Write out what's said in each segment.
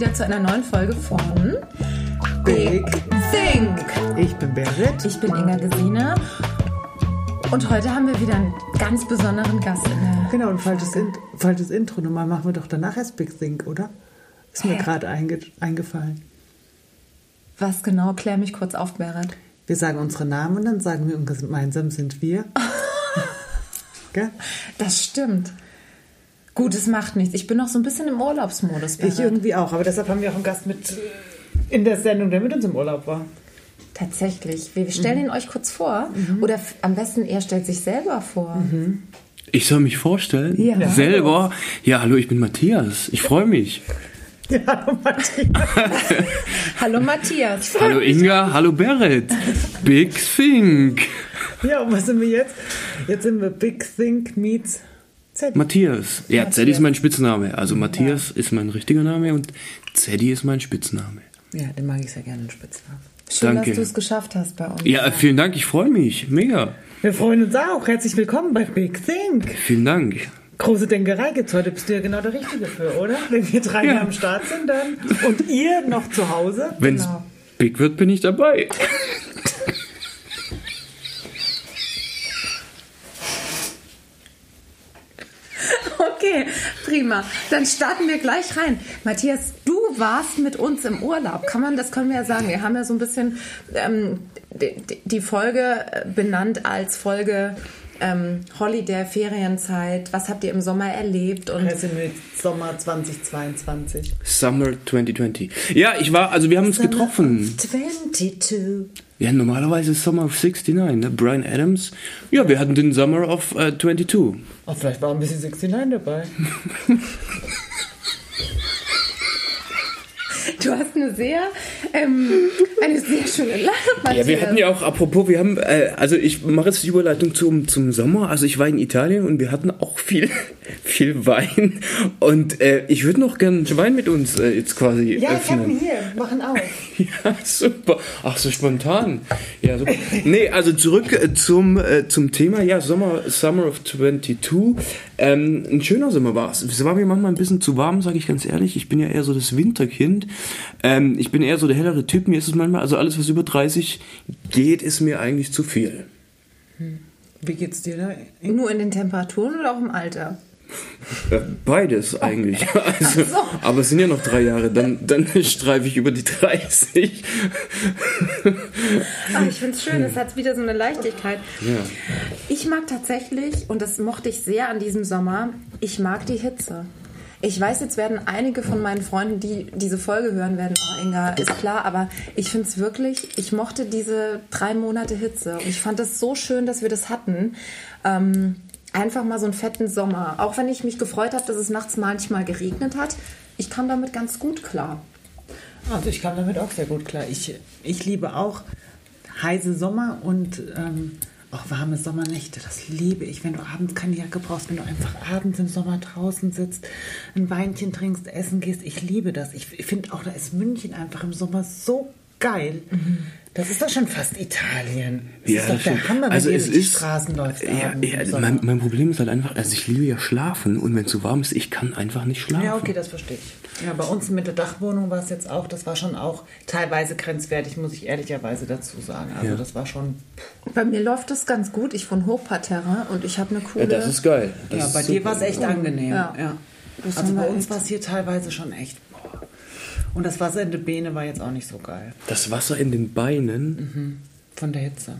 wieder zu einer neuen Folge von Big Think. Ich bin Berit. Ich bin Inga Gesine und heute haben wir wieder einen ganz besonderen Gast in der. Genau, ein falsches, In falsches Intro. Normal machen wir doch danach erst Big Think, oder? Ist mir Hä? gerade einge eingefallen. Was genau? Klär mich kurz auf, Berit. Wir sagen unsere Namen und dann sagen wir, gemeinsam sind wir. Das stimmt. Gut, es macht nichts. Ich bin noch so ein bisschen im Urlaubsmodus. Ich Berit. irgendwie auch, aber deshalb haben wir auch einen Gast mit äh, in der Sendung, der mit uns im Urlaub war. Tatsächlich. Wir stellen ihn euch kurz vor. Oder f- am besten, er stellt sich selber vor. Ich soll mich vorstellen? Ja. Selber? Ja, hallo, ich bin Matthias. Ich freue mich. Ja, hallo Matthias. Hallo Matthias. Hallo Inga, hallo Berit. Big Think. Ja, und was sind wir jetzt? Jetzt sind wir Big Think meets Z. Matthias. Ja, Zeddy ist mein Spitzname. Also Matthias ist mein richtiger Name und Zeddy ist mein Spitzname. Ja, den mag ich sehr gerne, den Spitznamen. Schön, Danke. dass du es geschafft hast bei uns. Ja, vielen Dank, ich freue mich. Mega. Wir freuen uns auch. Herzlich willkommen bei Big Think. Vielen Dank. Große Denkerei gibt's heute. Bist du ja genau der Richtige für, oder? Wenn wir drei Ja. am Start sind dann und ihr noch zu Hause. Wenn es Genau. big wird, bin ich dabei. Okay, prima. Dann starten wir gleich rein. Matthias, du warst mit uns im Urlaub. Kann man, das können wir ja sagen. Wir haben ja so ein bisschen ähm, die, die Folge äh, benannt als Folge ähm, Holiday, Ferienzeit. Was habt ihr im Sommer erlebt? Und Presse mit Sommer 2022. Summer 2020. Ja, ich war, also wir haben uns getroffen. 22. Ja, normalerweise ist Summer of 69, ne? Brian Adams. Ja, wir hatten den Summer of äh, 22. Oh, vielleicht war ein bisschen 69 dabei. du hast eine sehr, ähm, eine sehr schöne Lache, Matthias. Ja, wir hatten ja auch, apropos, wir haben, äh, also ich mache jetzt die Überleitung zum, zum Sommer. Also ich war in Italien und wir hatten auch viel, viel Wein. Und äh, ich würde noch gern Wein mit uns äh, jetzt quasi Ja, ich hab ihn öffnen. hier. Machen auf. Ja, super. Ach, so spontan. Ja, super. Nee, also zurück äh, zum, äh, zum Thema. Ja, Sommer, Summer of 22. Ähm, ein schöner Sommer war es. Es war mir manchmal ein bisschen zu warm, sage ich ganz ehrlich. Ich bin ja eher so das Winterkind. Ähm, ich bin eher so der hellere Typ. Mir ist es manchmal, also alles, was über 30 geht, ist mir eigentlich zu viel. Wie geht's dir da? Nur in den Temperaturen oder auch im Alter? Beides eigentlich. Also, Aber es sind ja noch drei Jahre, dann, dann streife ich über die 30. Ah, ich finde es schön, es hat wieder so eine Leichtigkeit. Ja. Ich mag tatsächlich, und das mochte ich sehr an diesem Sommer, ich mag die Hitze. Ich weiß, jetzt werden einige von meinen Freunden, die diese Folge hören werden, oh Inga, ist klar, aber ich finde es wirklich, ich mochte diese drei Monate Hitze. Und ich fand es so schön, dass wir das hatten. Ähm, einfach mal so einen fetten Sommer. Auch wenn ich mich gefreut habe, dass es nachts manchmal geregnet hat, ich kam damit ganz gut klar. Also ich kam damit auch sehr gut klar. Ich, ich liebe auch heiße Sommer und ähm, auch warme Sommernächte. Das liebe ich, wenn du abends keine Jacke brauchst, wenn du einfach abends im Sommer draußen sitzt, ein Weinchen trinkst, essen gehst. Ich liebe das. Ich, ich finde auch, da ist München einfach im Sommer so geil. Das ist doch schon fast Italien. Das ist doch das der. Hammer, wenn also ihr es durch die ist, Straßen läuft. Ja, ja mein, mein Problem ist halt einfach, also ich liebe ja schlafen und wenn es zu warm ist, ich kann einfach nicht schlafen. Ja, okay, das verstehe ich. Ja, bei uns mit der Dachwohnung war es jetzt auch, das war schon auch teilweise grenzwertig, muss ich ehrlicherweise dazu sagen. Also Ja. das war schon. Bei mir läuft es ganz gut. Ich wohne Hochparterre und ich habe eine coole... Ja, das ist geil. Das ja, ist bei dir super. war es echt angenehm. Ja. Ja. Das Also bei uns war es hier teilweise schon echt. Boah. Und das Wasser in der Beine war jetzt auch nicht so geil. Das Wasser in den Beinen. Von der Hitze.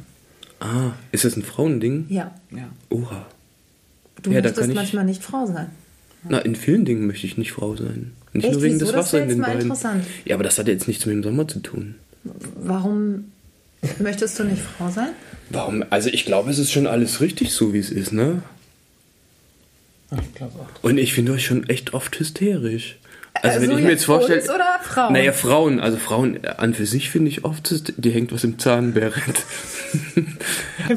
Ah, ist das ein Frauending? Ja, Ja. Oha. du Ja, möchtest manchmal nicht Frau sein. Na, in vielen Dingen möchte ich nicht Frau sein. Nicht Echt? nur wegen Wieso? des Das Wassers in den mal Beinen. interessant. Ja, aber das hat ja jetzt nichts mit dem Sommer zu tun. Warum möchtest du nicht Frau sein? Warum? Also ich glaube, es ist schon alles richtig so, wie es ist, ne? Ach, Ich glaube auch. Und ich finde euch schon echt oft hysterisch. Also, Also wenn ich mir jetzt vorstelle. oder Frauen? Naja, Frauen. Also Frauen an für sich finde ich oft, die hängt was im Zahn, Berit.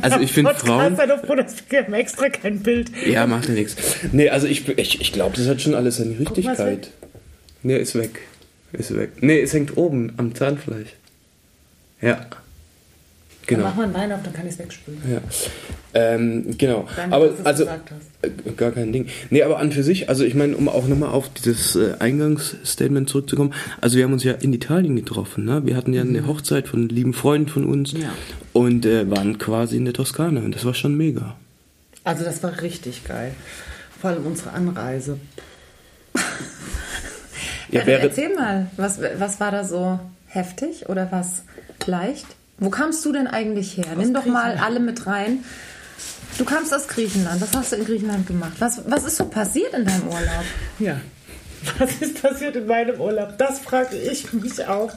also ich finde Frauen. Haben extra kein Bild. Ja, macht ja nichts. Nee, also ich, ich, ich glaube, das hat schon alles seine Richtigkeit. Nee, ist weg. Ist weg. Nee, es hängt oben am Zahnfleisch. Ja. Genau. Dann mach mal einen Wein auf, dann kann ich es wegspülen. Ja. Ähm, genau. Danke, aber also gesagt hast. äh, gar kein Ding. Nee, aber an für sich, also ich meine, um auch nochmal auf dieses äh, Eingangsstatement zurückzukommen, also wir haben uns ja in Italien getroffen, ne? Wir hatten ja eine Hochzeit von lieben Freunden von uns Ja. und äh, waren quasi in der Toskana und das war schon mega. Also das war richtig geil. Vor allem unsere Anreise. Ja, Äh, wäre, Erzähl mal, was, was war da so heftig oder was leicht? Wo kamst du denn eigentlich her? Nimm doch mal alle mit rein. Du kamst aus Griechenland. Was hast du in Griechenland gemacht? Was, was ist so passiert in deinem Urlaub? Ja. Was ist passiert in meinem Urlaub? Das frage ich mich auch.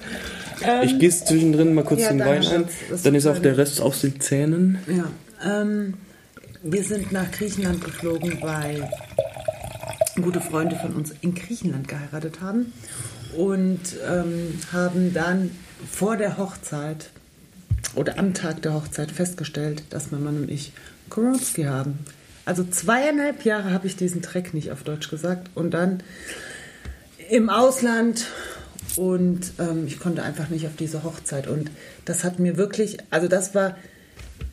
Ähm, ich gieße zwischendrin mal kurz Ja, den Wein. Das dann ist auch der Rest aus den Zähnen. Ja, ähm, wir sind nach Griechenland geflogen, weil gute Freunde von uns in Griechenland geheiratet haben und ähm, haben dann vor der Hochzeit oder am Tag der Hochzeit festgestellt, dass mein Mann und ich Koronski haben. Also zweieinhalb Jahre habe ich diesen Dreck nicht auf Deutsch gesagt und dann im Ausland und ähm, ich konnte einfach nicht auf diese Hochzeit und das hat mir wirklich, also das war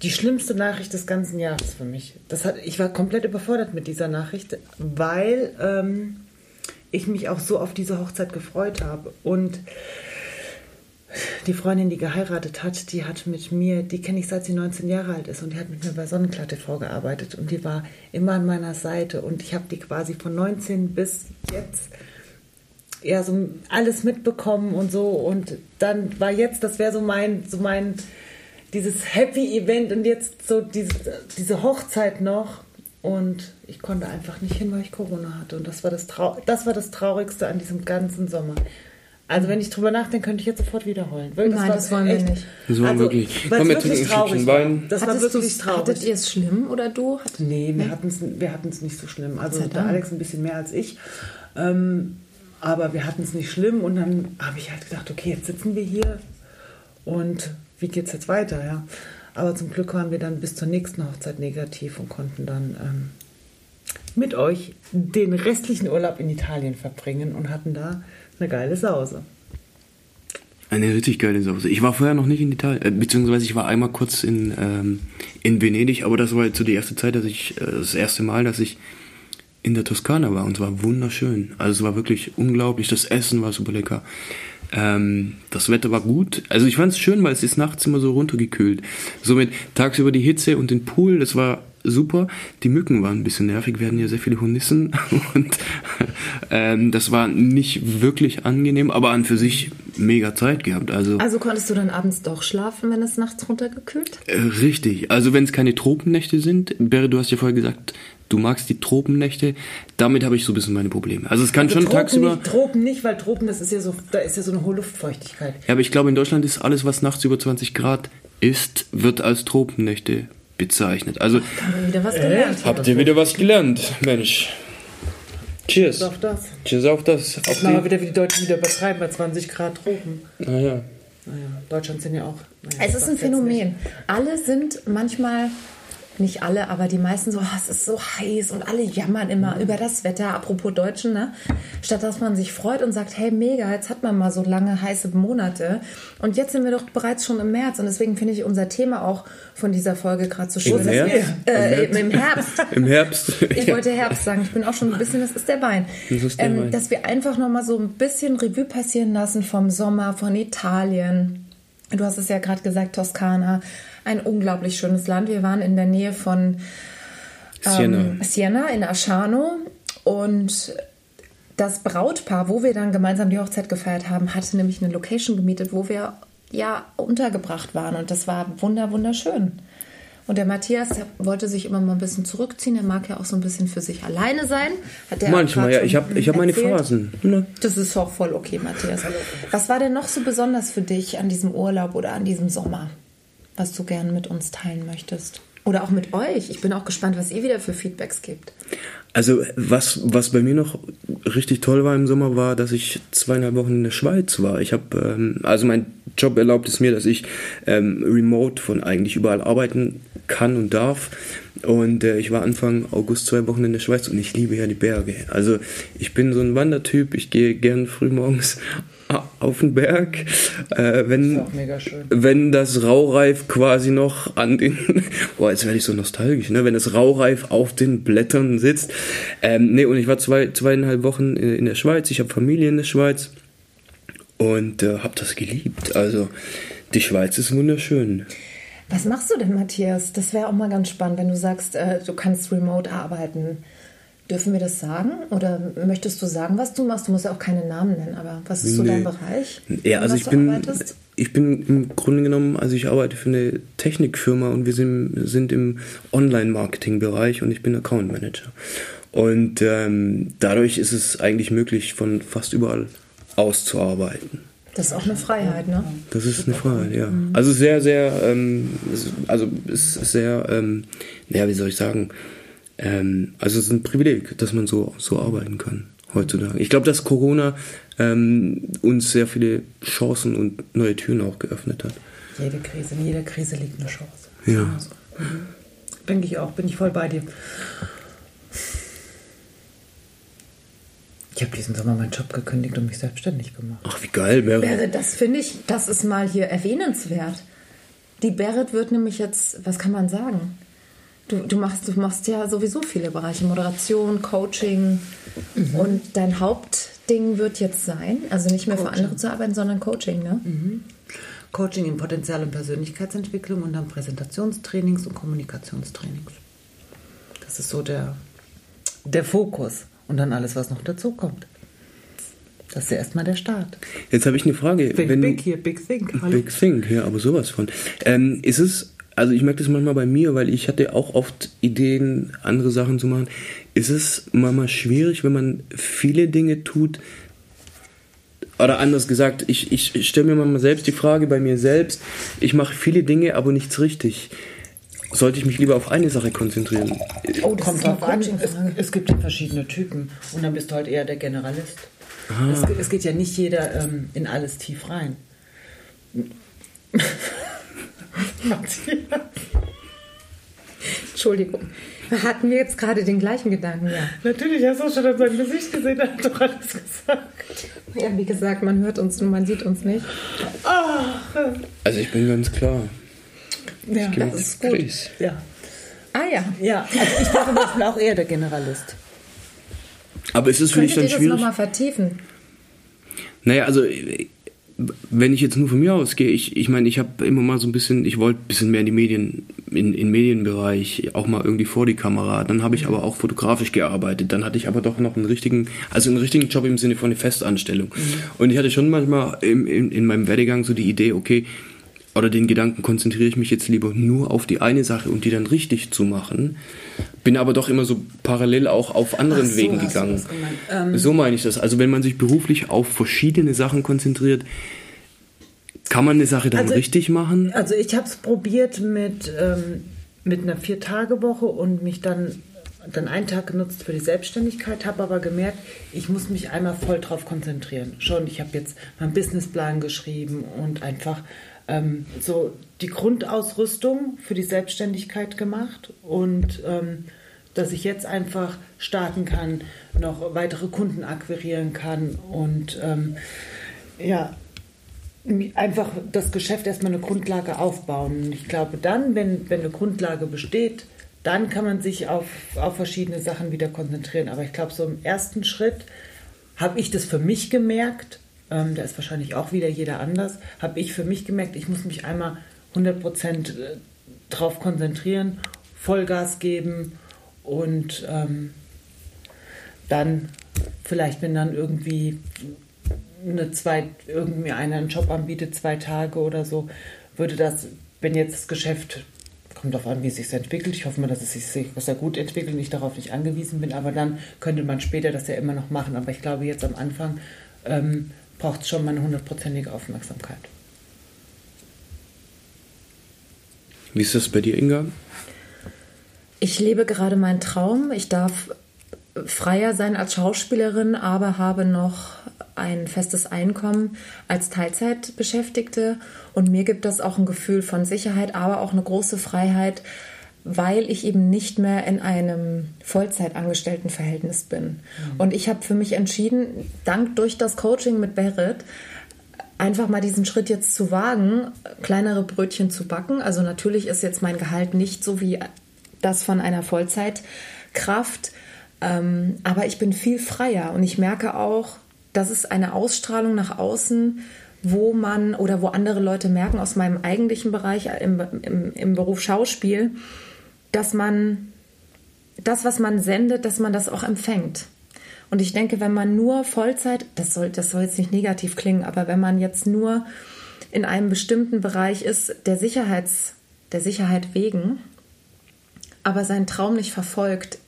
die schlimmste Nachricht des ganzen Jahres für mich. Das hat, ich war komplett überfordert mit dieser Nachricht, weil ähm, ich mich auch so auf diese Hochzeit gefreut habe und die Freundin, die geheiratet hat, die hat mit mir, die kenne ich seit sie 19 Jahre alt ist und die hat mit mir bei Sonnenklar TV gearbeitet und die war immer an meiner Seite und ich habe die quasi von 19 bis jetzt ja so alles mitbekommen und so und dann war jetzt, das wäre so mein, so mein dieses Happy Event und jetzt so diese, diese Hochzeit noch und ich konnte einfach nicht hin, weil ich Corona hatte und das war das, Trau das, war das Traurigste an diesem ganzen Sommer. Also wenn ich drüber nachdenke, könnte ich jetzt sofort wiederholen. Wirklich, Nein, das wollen wir echt- nicht. Das war also, wirklich- Komm, wir es trinken traurig. Wein. Das war wirklich traurig. Hattet ihr es schlimm oder du? Hattet- Nee, wir hatten es wir hatten's nicht so schlimm. Also der. Alex ein bisschen mehr als ich. Ähm, aber wir hatten es nicht schlimm und dann habe ich halt gedacht, okay, jetzt sitzen wir hier und wie geht's jetzt weiter, ja. Aber zum Glück waren wir dann bis zur nächsten Hochzeit negativ und konnten dann ähm, mit euch den restlichen Urlaub in Italien verbringen und hatten da eine geile Sause. Eine richtig geile Sause. Ich war vorher noch nicht in Italien, äh, beziehungsweise ich war einmal kurz in, ähm, in Venedig, aber das war jetzt so die erste Zeit, dass ich, äh, das erste Mal, dass ich in der Toskana war und es war wunderschön. Also es war wirklich unglaublich. Das Essen war super lecker. Ähm, das Wetter war gut. Also ich fand es schön, weil es ist nachts immer so runtergekühlt. Somit tagsüber die Hitze und den Pool, das war super. Die Mücken waren ein bisschen nervig. Wir hatten ja sehr viele Hornissen und ähm, das war nicht wirklich angenehm, aber an für sich mega Zeit gehabt. Also Also konntest du dann abends doch schlafen, wenn es nachts runtergekühlt? äh, richtig. Also wenn es keine Tropennächte sind, Berre, du hast ja vorher gesagt, du magst die Tropennächte. Damit habe ich so ein bisschen meine Probleme. Also es kann schon Tropen tagsüber. Nicht, Tropen nicht, weil Tropen, das ist ja so, da ist ja so eine hohe Luftfeuchtigkeit. Ja, aber ich glaube, in Deutschland ist alles, was nachts über 20 Grad ist, wird als Tropennächte bezeichnet. Also gelernt. habt ihr wieder was gelernt, Mensch. Cheers. Auf das. Cheers auf das. Auf Aber die. wieder wie die Deutschen wieder übertreiben bei 20 Grad Tropen. Naja. Naja, Deutschland sind ja auch. Naja, Es ist ein Phänomen. Alle sind manchmal, nicht alle, aber die meisten so, "Ah, es ist so heiß und alle jammern immer Mhm. über das Wetter, apropos Deutschen, ne? Statt dass man sich freut und sagt, hey mega, jetzt hat man mal so lange heiße Monate und jetzt sind wir doch bereits schon im März und deswegen finde ich unser Thema auch von dieser Folge gerade so schön. dass März? wir- Äh, im Herbst. Im Herbst. Ich wollte Herbst sagen. Ich bin auch schon ein bisschen, das ist der Wein. Das ist der ähm, Wein. Dass wir einfach nochmal so ein bisschen Revue passieren lassen vom Sommer, von Italien. Du hast es ja gerade gesagt, Toskana. Ein unglaublich schönes Land. Wir waren in der Nähe von Siena. ähm, Siena in Asciano und das Brautpaar, wo wir dann gemeinsam die Hochzeit gefeiert haben, hatte nämlich eine Location gemietet, wo wir ja untergebracht waren und das war wunder wunderschön. Und der Matthias der wollte sich immer mal ein bisschen zurückziehen. Er mag ja auch so ein bisschen für sich alleine sein. Hat der auch Manchmal, ja. Ich habe ich hab meine. Phasen. Ne? Das ist auch voll okay, Matthias. Was war denn noch so besonders für dich an diesem Urlaub oder an diesem Sommer, was du gerne mit uns teilen möchtest? Oder auch mit euch. Ich bin auch gespannt, was ihr wieder für Feedbacks gebt. Also was, was bei mir noch richtig toll war im Sommer, war, dass ich zweieinhalb Wochen in der Schweiz war. Ich habe, ähm, also mein Job erlaubt es mir, dass ich ähm, remote von eigentlich überall arbeiten kann und darf. Und äh, ich war Anfang August zwei Wochen in der Schweiz und ich liebe ja die Berge. Also ich bin so ein Wandertyp, ich gehe gern früh morgens auf den Berg. Äh, wenn, Das ist auch mega schön. wenn das Raureif quasi noch an den, boah, jetzt werde ich so nostalgisch, ne? wenn das Raureif auf den Blättern sitzt. Ähm, nee, und ich war zwei, zweieinhalb Wochen in in der Schweiz, ich habe Familie in der Schweiz und äh, habe das geliebt. Also die Schweiz ist wunderschön. Was machst du denn, Matthias? Das wäre auch mal ganz spannend, wenn du sagst, äh, du kannst remote arbeiten. Dürfen wir das sagen? Oder möchtest du sagen, was du machst? Du musst ja auch keine Namen nennen, aber was ist so Nee. dein Bereich? Ja, also was ich du bin, arbeitest? ich bin im Grunde genommen, also ich arbeite für eine Technikfirma und wir sind, sind im Online-Marketing-Bereich und ich bin Account Manager. Und ähm, dadurch ist es eigentlich möglich, von fast überall auszuarbeiten. Das ist auch eine Freiheit, ne? Das ist eine Frage, ja. Also sehr, sehr, ähm, also es ist sehr, ähm, naja, wie soll ich sagen, ähm, also es ist ein Privileg, dass man so, so arbeiten kann heutzutage. Ich glaube, dass Corona ähm, uns sehr viele Chancen und neue Türen auch geöffnet hat. Jede Krise, in jeder Krise liegt eine Chance. Ja. Also, mhm. Denke ich auch, bin ich voll bei dir. Ich habe diesen Sommer meinen Job gekündigt und mich selbstständig gemacht. Ach, wie geil, wäre. Berit, das finde ich, das ist mal hier erwähnenswert. Die Berit wird nämlich jetzt, was kann man sagen? Du, du, machst, du machst ja sowieso viele Bereiche, Moderation, Coaching und dein Hauptding wird jetzt sein, also nicht mehr für andere zu arbeiten, sondern Coaching, ne? Coaching in Potenzial- und Persönlichkeitsentwicklung und dann Präsentationstrainings und Kommunikationstrainings. Das ist so der, der Fokus. Und dann alles, was noch dazu kommt. Das ist ja erstmal der Start. Jetzt habe ich eine Frage. Think Wenn, big hier, big think. Hallo. Big Thing, ja, aber sowas von. Ähm, ist es, also ich merke das manchmal bei mir, weil ich hatte auch oft Ideen, andere Sachen zu machen. Ist es manchmal schwierig, wenn man viele Dinge tut? Oder anders gesagt, ich, ich stelle mir manchmal selbst die Frage bei mir selbst, ich mache viele Dinge, aber nichts richtig. Sollte ich mich lieber auf eine Sache konzentrieren? Oh, das Kommt drauf an. Es, es gibt ja verschiedene Typen. Und dann bist du halt eher der Generalist. Es, ge- es geht ja nicht jeder ähm, in alles tief rein. Matthias. Entschuldigung. Hatten wir jetzt gerade den gleichen Gedanken, ja. Natürlich hast du schon an seinem Gesicht gesehen, er hat doch alles gesagt. Ja, wie gesagt, man hört uns nur, man sieht uns nicht. Also ich bin ganz klar. Ja, Ich das ist gut. Chris. ja. Ah ja. ja, also ich bin zum Beispiel auch eher der Generalist. Aber ist es für dich Könntet ihr dann das schwierig? nochmal vertiefen? Naja, also wenn ich jetzt nur von mir ausgehe, ich, ich meine, ich habe immer mal so ein bisschen, ich wollte ein bisschen mehr in die Medien, in, in Medienbereich, auch mal irgendwie vor die Kamera. Dann habe ich aber auch fotografisch gearbeitet. Dann hatte ich aber doch noch einen richtigen, also einen richtigen Job im Sinne von eine Festanstellung. Und ich hatte schon manchmal im, in, in meinem Werdegang so die Idee, okay, oder den Gedanken, konzentriere ich mich jetzt lieber nur auf die eine Sache und die dann richtig zu machen. Bin aber doch immer so parallel auch auf anderen so, Wegen gegangen. Ähm, so meine ich das. Also wenn man sich beruflich auf verschiedene Sachen konzentriert, kann man eine Sache dann Also- richtig machen? Also ich habe es probiert mit, ähm, mit einer Vier-Tage-Woche und mich dann, dann einen Tag genutzt für die Selbstständigkeit, habe aber gemerkt, ich muss mich einmal voll drauf konzentrieren. Schon, ich habe jetzt meinen Businessplan geschrieben und einfach ähm, so die Grundausrüstung für die Selbstständigkeit gemacht und ähm, dass ich jetzt einfach starten kann, noch weitere Kunden akquirieren kann und ähm, ja, einfach das Geschäft erstmal eine Grundlage aufbauen. Ich glaube, dann, wenn, wenn eine Grundlage besteht, dann kann man sich auf, auf verschiedene Sachen wieder konzentrieren. Aber ich glaube, so im ersten Schritt habe ich das für mich gemerkt, ähm, da ist wahrscheinlich auch wieder jeder anders, habe ich für mich gemerkt, ich muss mich einmal 100% drauf konzentrieren, Vollgas geben und ähm, dann vielleicht, wenn dann irgendwie eine zwei, irgendwie einer einen Job anbietet, zwei Tage oder so, würde das, wenn jetzt das Geschäft, kommt darauf an, wie es sich entwickelt, ich hoffe mal, dass es sich sehr gut entwickelt und ich darauf nicht angewiesen bin, aber dann könnte man später das ja immer noch machen. Aber ich glaube, jetzt am Anfang ähm, braucht es schon mal eine hundertprozentige Aufmerksamkeit. Wie ist das bei dir, Inga? Ich lebe gerade meinen Traum. Ich darf freier sein als Schauspielerin, aber habe noch ein festes Einkommen als Teilzeitbeschäftigte. Und mir gibt das auch ein Gefühl von Sicherheit, aber auch eine große Freiheit, weil ich eben nicht mehr in einem Vollzeitangestelltenverhältnis bin. Und ich habe für mich entschieden, dank durch das Coaching mit Berit, einfach mal diesen Schritt jetzt zu wagen, kleinere Brötchen zu backen. Also natürlich ist jetzt mein Gehalt nicht so wie das von einer Vollzeitkraft, ähm, aber ich bin viel freier und ich merke auch, dass es eine Ausstrahlung nach außen, wo man oder wo andere Leute merken aus meinem eigentlichen Bereich im, im, im Beruf Schauspiel, dass man das, was man sendet, dass man das auch empfängt. Und ich denke, wenn man nur Vollzeit, das soll, das soll jetzt nicht negativ klingen, aber wenn man jetzt nur in einem bestimmten Bereich ist, der Sicherheits, der Sicherheit wegen, aber seinen Traum nicht verfolgt,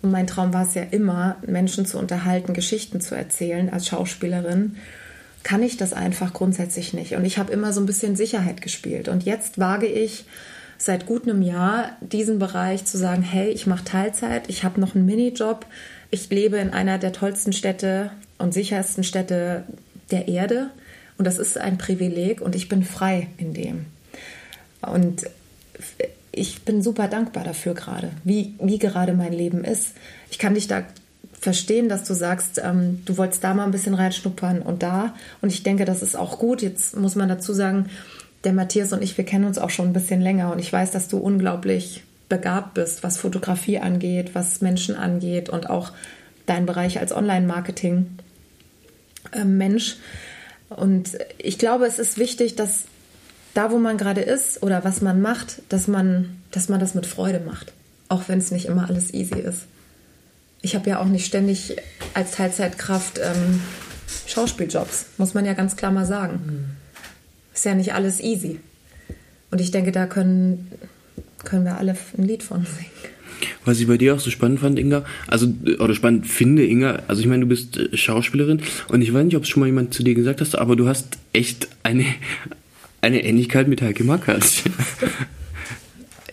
und mein Traum war es ja immer, Menschen zu unterhalten, Geschichten zu erzählen als Schauspielerin, kann ich das einfach grundsätzlich nicht. Und ich habe immer so ein bisschen Sicherheit gespielt. Und jetzt wage ich seit gut einem Jahr diesen Bereich zu sagen, hey, ich mache Teilzeit, ich habe noch einen Minijob, ich lebe in einer der tollsten Städte und sichersten Städte der Erde und das ist ein Privileg und ich bin frei in dem. Und ich bin super dankbar dafür gerade, wie, wie gerade mein Leben ist. Ich kann dich da verstehen, dass du sagst, ähm, du wolltest da mal ein bisschen reinschnuppern und da. Und ich denke, das ist auch gut. Jetzt muss man dazu sagen, der Matthias und ich, wir kennen uns auch schon ein bisschen länger und ich weiß, dass du unglaublich begabt bist, was Fotografie angeht, was Menschen angeht und auch dein Bereich als Online-Marketing-Mensch. Und ich glaube, es ist wichtig, dass da, wo man gerade ist oder was man macht, dass man, dass man das mit Freude macht. Auch wenn es nicht immer alles easy ist. Ich habe ja auch nicht ständig als Teilzeitkraft ähm, Schauspieljobs, muss man ja ganz klar mal sagen. Mhm. Ist ja nicht alles easy. Und ich denke, da können können wir alle ein Lied von singen. Was ich bei dir auch so spannend fand, Inga, also, oder spannend finde, Inga, also ich meine, du bist äh, Schauspielerin und ich weiß nicht, ob es schon mal jemand zu dir gesagt hast, aber du hast echt eine, eine Ähnlichkeit mit Heike Makatsch.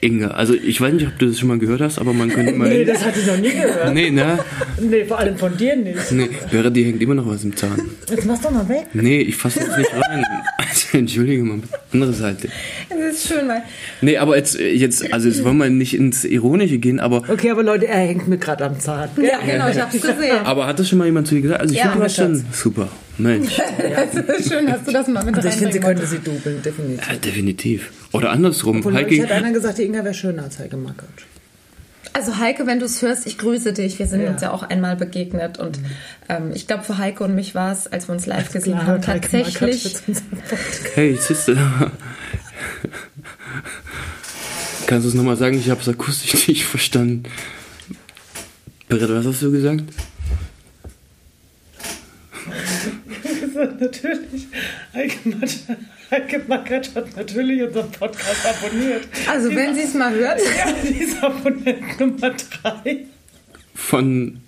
Inga. Also ich weiß nicht, ob du das schon mal gehört hast, aber man könnte mal. nee, das hatte ich noch nie gehört. Nee, ne? Nee, vor allem von dir nicht. Nee, Vera, dir hängt immer noch was im Zahn. Jetzt machst du doch mal weg. Nee, ich fasse das nicht rein. Also entschuldige mal, andere Seite. Das ist schön, weil. Nee, aber jetzt, jetzt, also jetzt wollen wir nicht ins Ironische gehen, aber. Okay, aber Leute, er hängt mir gerade am Zahn. Ja, genau, ich hab's gesehen. Aber hat das schon mal jemand zu dir gesagt? Also ich Ja, finde, du hast schon. Super. Mensch. Das ist schön, dass du das mal mit Also ich finde, sie könnte sie dubeln, definitiv. Ja, definitiv. Oder andersrum. Obwohl, neulich hat Heike, einer gesagt, die Inga wäre schöner als Heike Makatsch. Also Heike, wenn du es hörst, ich grüße dich. Wir sind Ja. uns ja auch einmal begegnet und ähm, ich glaube für Heike und mich war es, als wir uns live gesehen Klar, haben, Heike tatsächlich. Hey, Sister. Kannst du es nochmal sagen? Ich habe es akustisch nicht verstanden. Berit, was hast du gesagt? natürlich, Heike Makatsch- Makatsch hat natürlich unseren Podcast abonniert. Also wenn sie es mal hört. Ja, die ist Abonnent Nummer 3. Von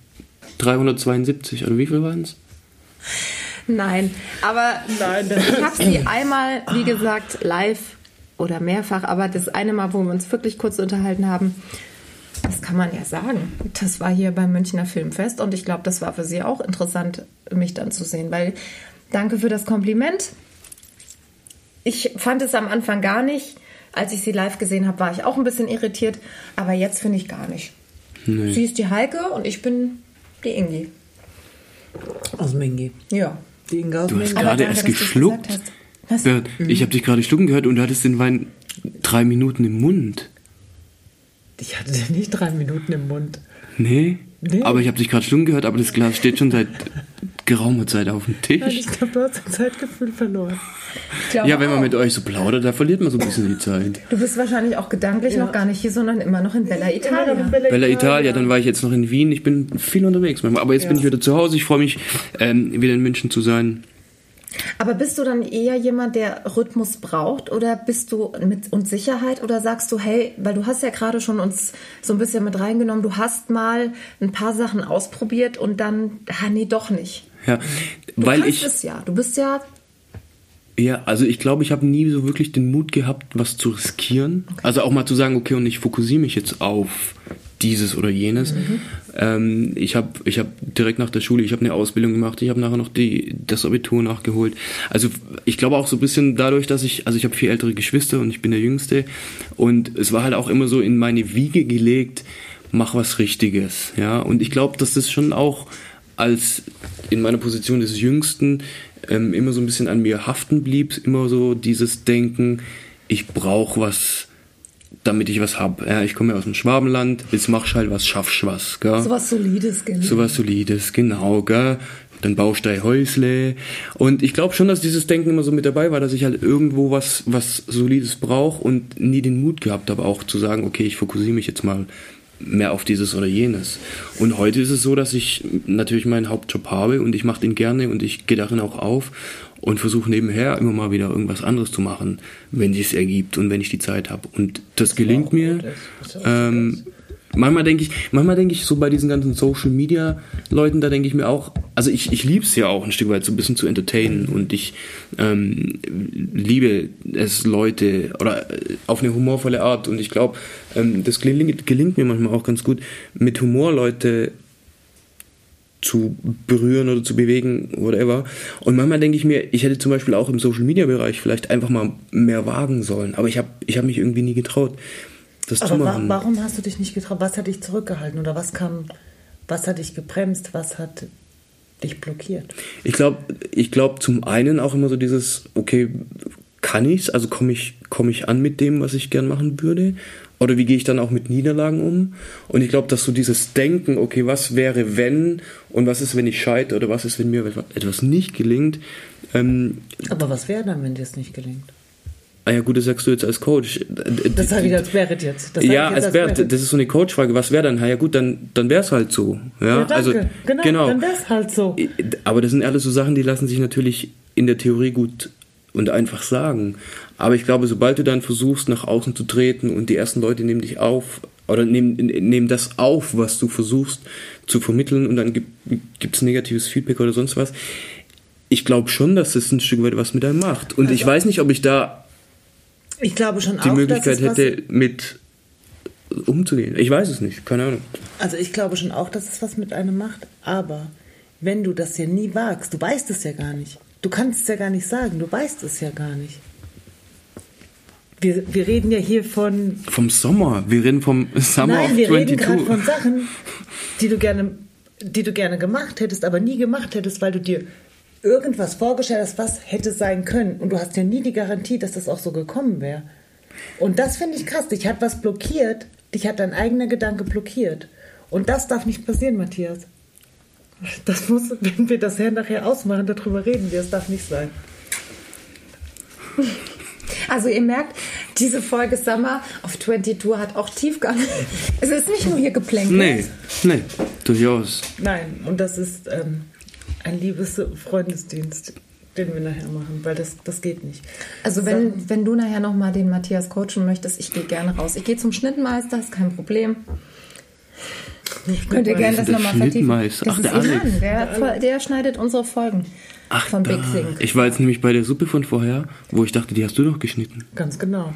372, oder wie viel waren es? Nein, aber Nein, das ich habe sie einmal, wie gesagt, live oder mehrfach, aber das eine Mal, wo wir uns wirklich kurz unterhalten haben, das kann man ja sagen. Das war hier beim Münchner Filmfest und ich glaube, das war für sie auch interessant, mich dann zu sehen, weil danke für das Kompliment. Ich fand es am Anfang gar nicht. Als ich sie live gesehen habe, war ich auch ein bisschen irritiert, aber jetzt finde ich gar nicht. Sie ist die Heike und ich bin die Ingi. Aus Mingi. Ja. Die Inga aus Du hast gerade danke, erst geschluckt. Was? Berit, ich habe dich gerade schlucken gehört und du hattest den Wein drei Minuten im Mund. Ich hatte den nicht drei Minuten im Mund. Nee? Nee. Aber ich habe dich gerade schlucken gehört, aber das Glas steht schon seit geraumer Zeit auf dem Nein, Tisch. ich glaube, du hast dein Zeitgefühl verloren. Ich Ja, wenn man auch. mit euch so plaudert, da verliert man so ein bisschen die Zeit. Du bist wahrscheinlich auch gedanklich Ja. noch gar nicht hier, sondern immer noch in Bella Italia. Bella Italia, dann war ich jetzt noch in Wien. Ich bin viel unterwegs manchmal. Aber jetzt bin ich wieder zu Hause. Ich freue mich, ähm, wieder in München zu sein. Aber bist du dann eher jemand, der Rhythmus braucht oder bist du mit und Sicherheit oder sagst du, hey, weil du hast ja gerade schon uns so ein bisschen mit reingenommen, du hast mal ein paar Sachen ausprobiert und dann, ah nee, doch nicht. Ja, Du weil kannst ich, es ja. Du bist ja, ja, also ich glaube, ich habe nie so wirklich den Mut gehabt, was zu riskieren. Also auch mal zu sagen, okay, und ich fokussiere mich jetzt auf dieses oder jenes. Ähm, ich habe ich hab direkt nach der Schule, ich habe eine Ausbildung gemacht, ich habe nachher noch die, das Abitur nachgeholt. Also ich glaube auch so ein bisschen dadurch, dass ich, also ich habe vier ältere Geschwister und ich bin der Jüngste und es war halt auch immer so in meine Wiege gelegt, mach was Richtiges, ja. Und ich glaube, dass das schon auch als in meiner Position des Jüngsten ähm, immer so ein bisschen an mir haften blieb, immer so dieses Denken, ich brauche was, damit ich was hab. Ja, ich komme ja aus dem Schwabenland, jetzt machst halt was, schaffst was. Gell? So was Solides, gell? So was Solides, genau, gell? Dann baust du ein Häusle. Und ich glaube schon, dass dieses Denken immer so mit dabei war, dass ich halt irgendwo was, was Solides brauche und nie den Mut gehabt habe, auch zu sagen, okay, ich fokussiere mich jetzt mal mehr auf dieses oder jenes. Und heute ist es so, dass ich natürlich meinen Hauptjob habe und ich mache den gerne und ich gehe darin auch auf und versuche nebenher immer mal wieder irgendwas anderes zu machen, wenn es ergibt und wenn ich die Zeit habe. Und das, das gelingt mir. Ähm, manchmal denke ich, manchmal denke ich so bei diesen ganzen Social Media Leuten, da denke ich mir auch, also ich, ich liebe es ja auch ein Stück weit so ein bisschen zu entertainen und ich ähm, liebe es Leute oder äh, auf eine humorvolle Art und ich glaube, ähm, das gelingt, gelingt mir manchmal auch ganz gut, mit Humor Leute zu berühren oder zu bewegen, whatever. Und manchmal denke ich mir, ich hätte zum Beispiel auch im Social Media Bereich vielleicht einfach mal mehr wagen sollen, aber ich habe ich hab mich irgendwie nie getraut das Aber zu machen. Wa warum hast du dich nicht getraut? Was hat dich zurückgehalten oder was kam, was hat dich gebremst? Was hat dich blockiert? Ich glaube, ich glaube zum einen auch immer so dieses, okay, kann ich's? Also komme ich, komme ich an mit dem, was ich gern machen würde? Oder wie gehe ich dann auch mit Niederlagen um? Und ich glaube, dass so dieses Denken, okay, was wäre wenn und was ist, wenn ich scheitere oder was ist, wenn mir etwas nicht gelingt. Ähm, Aber was wäre dann, wenn dir es nicht gelingt? Ah ja, gut, das sagst du jetzt als Coach. Das sage ich als Barrett jetzt. Das ja, jetzt als, Barrett, das ist so eine Coach-Frage. Was wäre dann? Ah ja gut, dann, dann wäre es halt so. Ja, ja danke. Also, genau, genau, dann wäre es halt so. Aber das sind alles so Sachen, die lassen sich natürlich in der Theorie gut und einfach sagen. Aber ich glaube, sobald du dann versuchst, nach außen zu treten und die ersten Leute nehmen dich auf oder nehmen, nehmen das auf, was du versuchst zu vermitteln und dann gibt es negatives Feedback oder sonst was. Ich glaube schon, dass das ein Stück weit was mit einem macht. Und also, ich weiß nicht, ob ich da ich glaube schon die auch, Möglichkeit hätte, mit umzugehen. Ich weiß es nicht, keine Ahnung. Also ich glaube schon auch, dass es was mit einem macht, aber wenn du das ja nie wagst, du weißt es ja gar nicht. Du kannst es ja gar nicht sagen, du weißt es ja gar nicht. Wir, wir reden ja hier von. Vom Sommer. Wir reden vom Summer Nein, of wir 22. reden gerade von Sachen, die du gerne, die du gerne gemacht hättest, aber nie gemacht hättest, weil du dir irgendwas vorgestellt hast, was hätte sein können. Und du hast ja nie die Garantie, dass das auch so gekommen wäre. Und das finde ich krass. Dich hat was blockiert. Dich hat dein eigener Gedanke blockiert. Und das darf nicht passieren, Matthias. Das muss, wenn wir das nachher ausmachen, darüber reden wir. Das darf nicht sein. Also ihr merkt, diese Folge Summer of 22 hat auch Tiefgang. Es ist nicht nur hier geplänkelt. Nee, nee, durchaus. Nein, und das ist, ähm, ein liebes Freundesdienst, den wir nachher machen, weil das, das geht nicht. Also wenn, so. wenn du nachher nochmal den Matthias coachen möchtest, ich gehe gerne raus. Ich gehe zum Schnittmeister, ist kein Problem. Könnt ihr gerne das nochmal vertiefen. Das Ach, der, Iman, der, der schneidet unsere Folgen. Ach, von Big Sing. Ich war jetzt nämlich bei der Suppe von vorher, wo ich dachte, die hast du doch geschnitten. Ganz genau.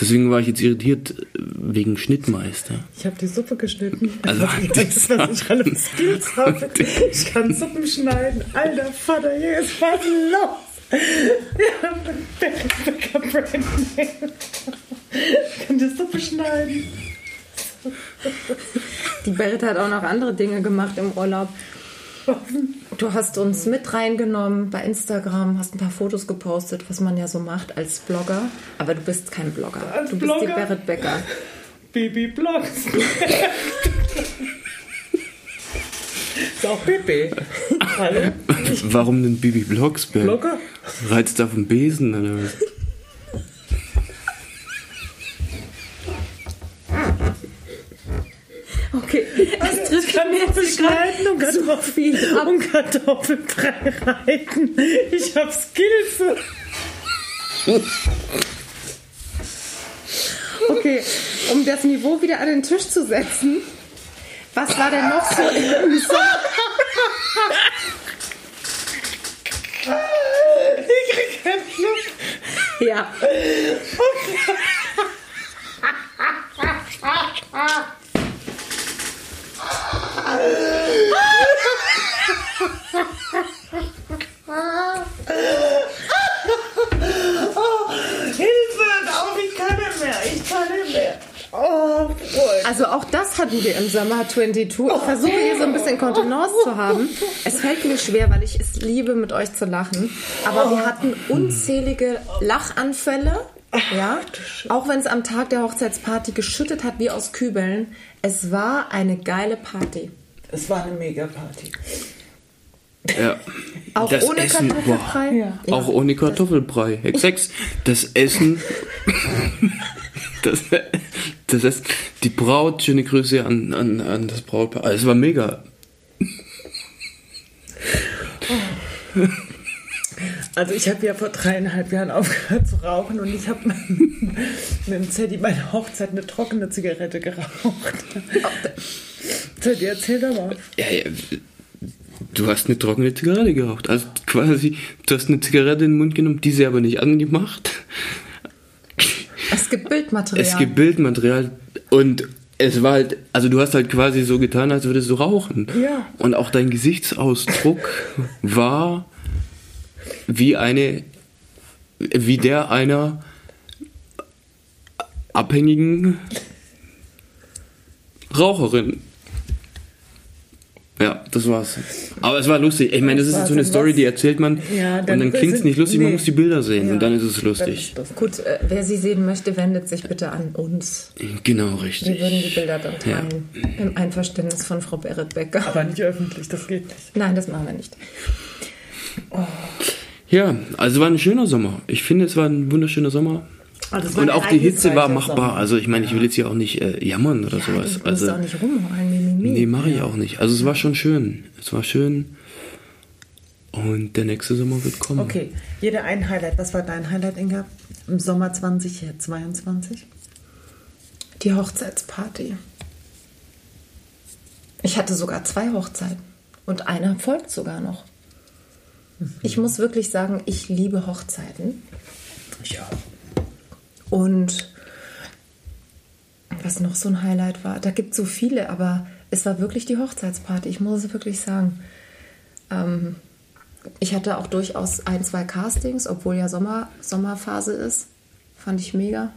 Deswegen war ich jetzt irritiert wegen Schnittmeister. Ich habe die Suppe geschnitten. Also das, was ich alle Skills habe. Ich kann Suppen schneiden. Alter Vater, hier ist was los. Ich kann die Suppe schneiden. Die Berit hat auch noch andere Dinge gemacht im Urlaub. Du hast uns mit reingenommen bei Instagram, hast ein paar Fotos gepostet, was man ja so macht als Blogger. Aber du bist kein Blogger. Als du Blogger? bist die Berit Becker. Bibi Blogs. ist auch Bibi. Hallo? Warum denn Bibi Blogs? Blogger? Reizt auf dem Besen oder was? Okay, Kartoffeln schneiden und Kartoffeln, so und Kartoffelbrei reiten. Ich hab Skills. Okay, um das Niveau wieder an den Tisch zu setzen, was war denn noch so im Sommer? Ich krieg keinen Schluck. Ja. Okay. oh, Hilfe! Auf, ich kann nicht mehr! Ich kann nicht mehr! Oh, voll. Also auch das hatten wir im Sommer 22. Ich versuche hier so ein bisschen Kontenance zu haben. Es fällt mir schwer, weil ich es liebe, mit euch zu lachen. Aber wir hatten unzählige Lachanfälle. Ja, auch wenn es am Tag der Hochzeitsparty geschüttet hat wie aus Kübeln. Es war eine geile Party. Es war eine Mega-Party. Ja. Auch Das ohne Essen, Kartoffelfrei. Ja. Auch ohne Kartoffelbrei. Hex. Das Essen. Das, das ist die Braut. Schöne Grüße an, an, an das Brautpaar. Also, Es war mega. Also ich habe ja vor dreieinhalb Jahren aufgehört zu rauchen und ich habe mit dem Zeddy bei der Hochzeit eine trockene Zigarette geraucht. Zeddy, erzähl doch mal. Ja, ja, du hast eine trockene Zigarette geraucht. Also quasi, du hast eine Zigarette in den Mund genommen, die sie aber nicht angemacht. Es gibt Bildmaterial. Es gibt Bildmaterial und es war halt, also du hast halt quasi so getan, als würdest du rauchen. Ja. Und auch dein Gesichtsausdruck war wie eine, wie der einer abhängigen Raucherin. Ja, das war's. Aber es war lustig. Ich meine, das ist war's. so eine Story, was- die erzählt man Ja, und dann dann klingt es nicht lustig, man nee. muss die Bilder sehen Ja. und dann ist es Das lustig. ist das. Gut, äh, wer sie sehen möchte, wendet sich bitte an uns. Genau, Wir richtig. würden die Bilder dann Ja. teilen. Im Einverständnis von Frau Berit Becker. Aber nicht öffentlich, das geht nicht. Nein, das machen wir nicht. Ja, also war ein schöner Sommer. Ich finde, es war ein wunderschöner Sommer. Also Und auch die Hitze war machbar. Also ich meine, ich will jetzt hier auch nicht äh, jammern oder Ja, sowas. du Also auch nicht rumheulen, nee, mache ich auch nicht. Also es war schon schön. Es war schön. Und der nächste Sommer wird kommen. Okay, jeder ein Highlight. Was war dein Highlight, Inga? Im Sommer 2022? Die Hochzeitsparty. Ich hatte sogar zwei Hochzeiten. Und eine folgt sogar noch. Ich muss wirklich sagen, ich liebe Hochzeiten. Ja. Und was noch so ein Highlight war, da gibt es so viele, aber es war wirklich die Hochzeitsparty, ich muss es wirklich sagen. Ähm, ich hatte auch durchaus ein, zwei Castings, obwohl ja Sommer, Sommerphase ist. Fand ich mega.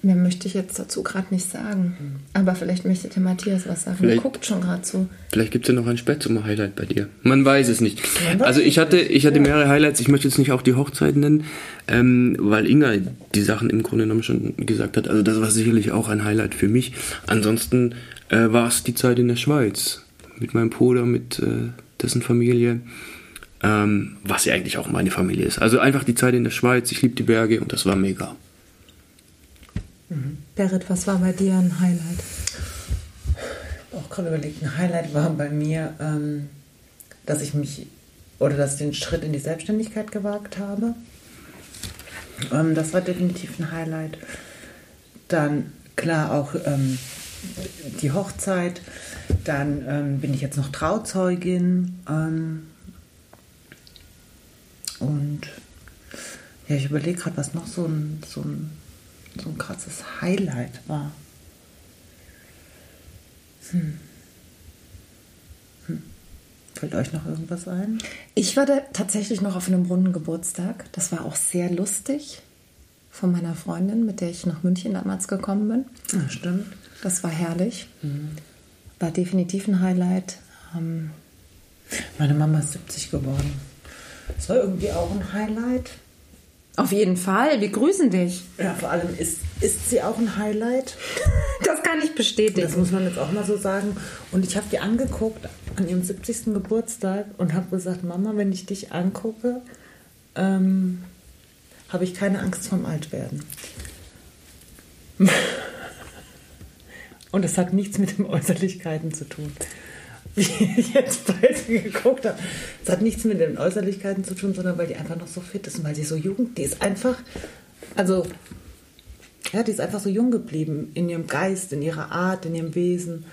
Mehr möchte ich jetzt dazu gerade nicht sagen. Aber vielleicht möchte der Matthias was sagen. Vielleicht- Er guckt schon gerade so. Vielleicht gibt es ja noch ein Spätsommer-Highlight bei dir. Man weiß es nicht. Also ich hatte, ich hatte mehrere Highlights. Ich möchte jetzt nicht auch die Hochzeit nennen, ähm, weil Inga die Sachen im Grunde genommen schon gesagt hat. Also das war sicherlich auch ein Highlight für mich. Ansonsten äh, war es die Zeit in der Schweiz mit meinem Bruder, mit äh, dessen Familie. Ähm, was ja eigentlich auch meine Familie ist. Also einfach die Zeit in der Schweiz. Ich liebe die Berge und das war mega. Berit, was war bei dir ein Highlight? auch gerade überlegt, ein Highlight war bei mir, ähm, dass ich mich oder dass ich den Schritt in die Selbstständigkeit gewagt habe. Ähm, das war definitiv ein Highlight. Dann klar auch ähm, die Hochzeit. Dann ähm, bin ich jetzt noch Trauzeugin. Ähm, und ja, ich überlege gerade, was noch so ein, so, ein, so ein krasses Highlight war. Fällt euch noch irgendwas ein? Ich war da tatsächlich noch auf einem runden Geburtstag. Das war auch sehr lustig von meiner Freundin, mit der ich nach München damals gekommen bin. Ja, stimmt. Das war herrlich. War definitiv ein Highlight. Ähm, Meine Mama ist 70 geworden. Das war irgendwie auch ein Highlight. Auf jeden Fall, wir grüßen dich. Ja, vor allem ist, ist sie auch ein Highlight. Das kann ich Das bestätigen. muss man jetzt auch mal so sagen. Und ich habe die angeguckt an ihrem 70. Geburtstag und habe gesagt, Mama, wenn ich dich angucke, ähm, habe ich keine Angst vorm Altwerden. Und das hat nichts mit den Äußerlichkeiten zu tun. Wie ich jetzt bei sie geguckt habe. Es hat nichts mit den Äußerlichkeiten zu tun, sondern weil die einfach noch so fit ist und weil sie so jung, die ist einfach, also ja, die ist einfach so jung geblieben in ihrem Geist, in ihrer Art, in ihrem Wesen.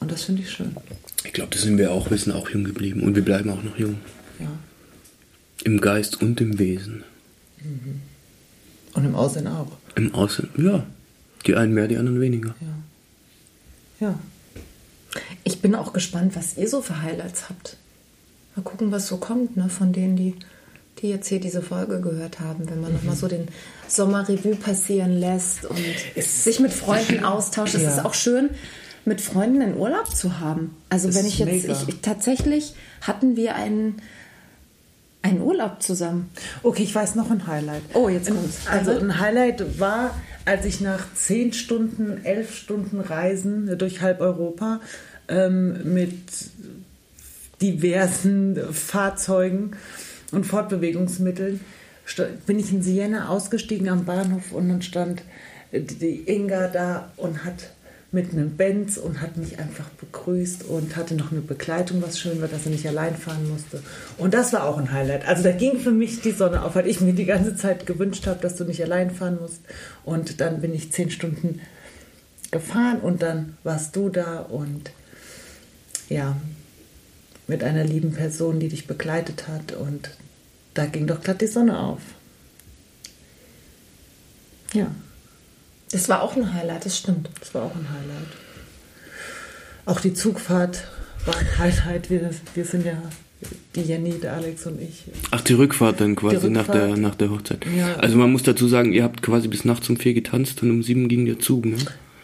Und das finde ich schön. Ich glaube, das sind wir auch. Wir sind auch jung geblieben und wir bleiben auch noch jung. Ja. Im Geist und im Wesen. Und im Aussehen auch. Im Außen, ja. Die einen mehr, die anderen weniger. Ja. Ja. Ich bin auch gespannt, was ihr so für Highlights habt. Mal gucken, was so kommt, ne, von denen, die die jetzt hier diese Folge gehört haben, wenn man nochmal so den Sommerrevue passieren lässt und sich mit Freunden austauscht. Es Ja. ist auch schön, mit Freunden einen Urlaub zu haben. Also Das wenn ich jetzt, ich, ich, tatsächlich hatten wir einen, einen Urlaub zusammen. Okay, ich weiß noch ein Highlight. Oh, jetzt kommt's. Also ein Highlight war, als ich nach zehn Stunden, elf Stunden Reisen durch halb Europa ähm, mit diversen Fahrzeugen und Fortbewegungsmitteln bin ich in Siena ausgestiegen am Bahnhof und dann stand die Inga da und hat mit einem Benz und hat mich einfach begrüßt und hatte noch eine Begleitung, was schön war, dass er nicht allein fahren musste. Und das war auch ein Highlight. Also da ging für mich die Sonne auf, weil ich mir die ganze Zeit gewünscht habe, dass du nicht allein fahren musst. Und dann bin ich zehn Stunden gefahren und dann warst du da und ja, mit einer lieben Person, die dich begleitet hat und da ging doch glatt die Sonne auf. Ja, Das war auch ein Highlight, das stimmt. das war auch ein Highlight. Auch die Zugfahrt war ein Highlight. Wir, wir sind ja, die Jenny, der Alex und ich. Ach, die Rückfahrt dann quasi Die nach, der, Rückfahrt. nach der Hochzeit. Ja. Also man muss dazu sagen, ihr habt quasi bis nachts um vier getanzt und um sieben ging der Zug, ne?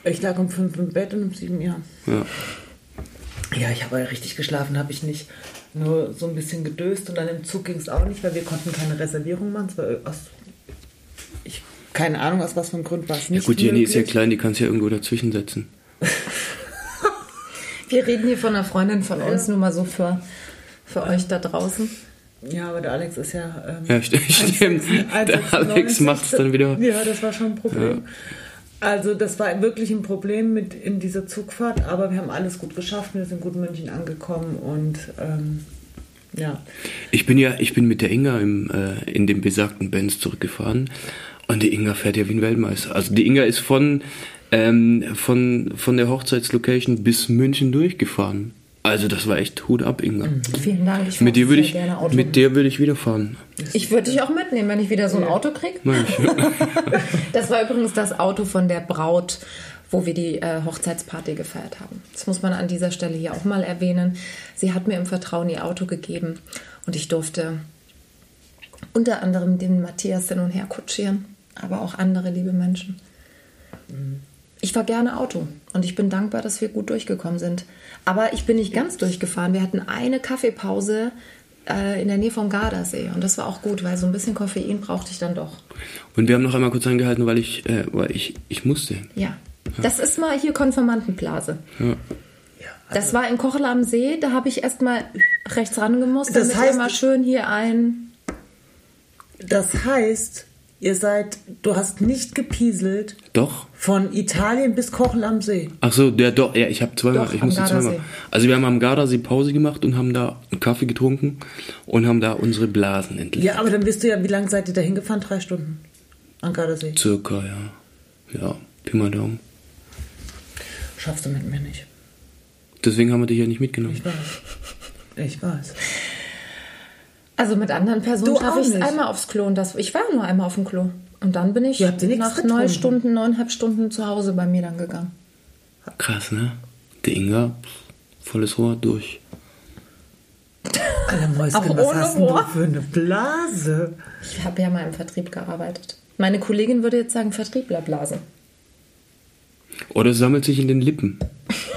Ich lag um fünf im Bett und um sieben, ja. Ja. Ja, ich habe ja richtig geschlafen, habe ich nicht. Nur so ein bisschen gedöst und dann im Zug ging es auch nicht, weil wir konnten keine Reservierung machen. Es war aus, ich, keine Ahnung, aus was für einem Grund war es ja nicht gut, Jenny ist ja möglich. klein, die kannst ja irgendwo dazwischen setzen. Wir reden hier von einer Freundin von uns, nur mal so für, für euch da draußen. Ja, aber der Alex ist ja... Ähm, Ja, st- stimmt. Der Alex macht's dann wieder. Ja, das war schon ein Problem. Also das war wirklich ein Problem mit in dieser Zugfahrt, aber wir haben alles gut geschafft. Wir sind gut in München angekommen und ähm, ja. Ich bin ja, ich bin mit der Inga im, äh, in dem besagten Benz zurückgefahren und die Inga fährt ja wie ein Weltmeister. Also die Inga ist von, ähm, von, von der Hochzeitslocation bis München durchgefahren. Also das war echt Hut ab, Inga. Vielen Dank. Ich Mit dir würde ich, gerne Auto. mit der würde ich wieder fahren. ich würde dich auch mitnehmen, wenn ich wieder so ein Auto kriege. Das war übrigens das Auto von der Braut, wo wir die äh, Hochzeitsparty gefeiert haben. Das muss man an dieser Stelle hier auch mal erwähnen. Sie hat mir im Vertrauen ihr Auto gegeben und ich durfte unter anderem den Matthias hin und her kutschieren, aber auch andere liebe Menschen. Ich fahre gerne Auto und ich bin dankbar, dass wir gut durchgekommen sind. Aber ich bin nicht ganz durchgefahren. Wir hatten eine Kaffeepause äh, in der Nähe vom Gardasee und das war auch gut, weil so ein bisschen Koffein brauchte ich dann doch. Und wir haben noch einmal kurz angehalten, weil ich, äh, weil ich, ich musste. Ja. Das ist mal hier Konfirmandenblase. Ja. Das war in Kochel am See, da habe ich erst mal rechts rangemusst, Das damit heißt- mal schön hier ein. Das heißt, ihr seid, du hast nicht gepieselt Doch. von Italien bis Kochen am See. Ach so, der doch, ja, ich habe zweimal, Doch, ich am musste Gardasee. zweimal. Also wir haben am Gardasee Pause gemacht und haben da einen Kaffee getrunken und haben da unsere Blasen entleert. Ja, aber dann wisst du ja, wie lange seid ihr da hingefahren? Drei Stunden an Gardasee. Circa, ja. Ja, Pi mal Daumen. Schaffst du mit mir nicht. Deswegen haben wir dich ja nicht mitgenommen. Ich weiß. Ich weiß. Also mit anderen Personen Du schaffe ich es nicht. einmal aufs Klo und das. Ich war nur einmal auf dem Klo. Und dann bin ich ja nach neun Stunden, neuneinhalb Stunden zu Hause bei mir dann gegangen. Krass, ne? Der Inga, pff, volles Rohr durch. Alter Mäuschen, Auch was ohne hast denn du Rohr? für eine Blase? Ich habe ja mal im Vertrieb gearbeitet. Meine Kollegin würde jetzt sagen Vertrieblerblase. Oder es sammelt sich in den Lippen.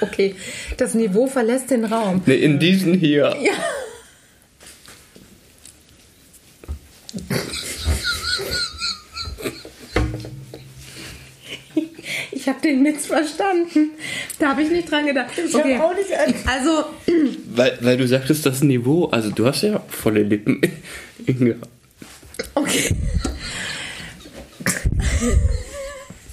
Okay, das Niveau verlässt den Raum. Ne, in diesen hier. Ja. Ich habe den Witz verstanden. Da habe ich nicht dran gedacht. Ich hab auch nicht an- Also, Weil, weil du sagtest, das Niveau, also du hast ja volle Lippen. Inga. okay.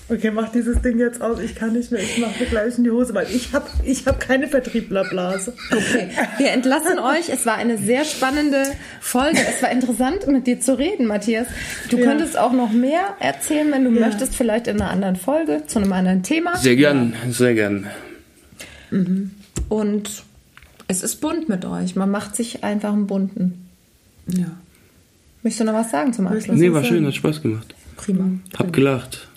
Okay, mach dieses Ding jetzt aus. Ich kann nicht mehr. Ich mache mir gleich in die Hose, weil ich habe ich hab keine Vertrieblerblase. Okay, wir entlassen euch. Es war eine sehr spannende Folge. Es war interessant, mit dir zu reden, Matthias. Du Ja. könntest auch noch mehr erzählen, wenn du möchtest, vielleicht in einer anderen Folge, zu einem anderen Thema. Sehr gern, sehr gern. Und es ist bunt mit euch. Man macht sich einfach einen bunten. Ja. Möchtest du noch was sagen zum Abschluss? Nee, war schön, hat Spaß gemacht. Prima. Hab gelacht.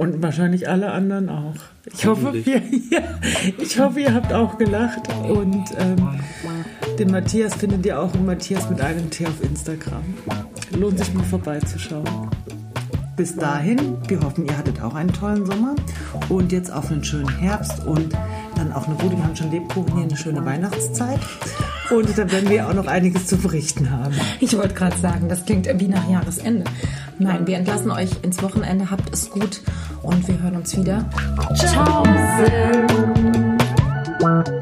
Und wahrscheinlich alle anderen auch. Ich hoffe, wir, ja, ich hoffe, ihr habt auch gelacht. Und ähm, den Matthias findet ihr auch, Matthias mit einem T auf Instagram. Lohnt sich mal vorbeizuschauen. Bis dahin, wir hoffen, ihr hattet auch einen tollen Sommer und jetzt auf einen schönen Herbst und dann auch eine gute, wir haben schon Lebkuchen hier, eine schöne Weihnachtszeit. Und da werden wir auch noch einiges zu berichten haben. Ich wollte gerade sagen, das klingt wie nach Jahresende. Nein, wir entlassen euch ins Wochenende. Habt es gut und wir hören uns wieder. Ciao. Ciao.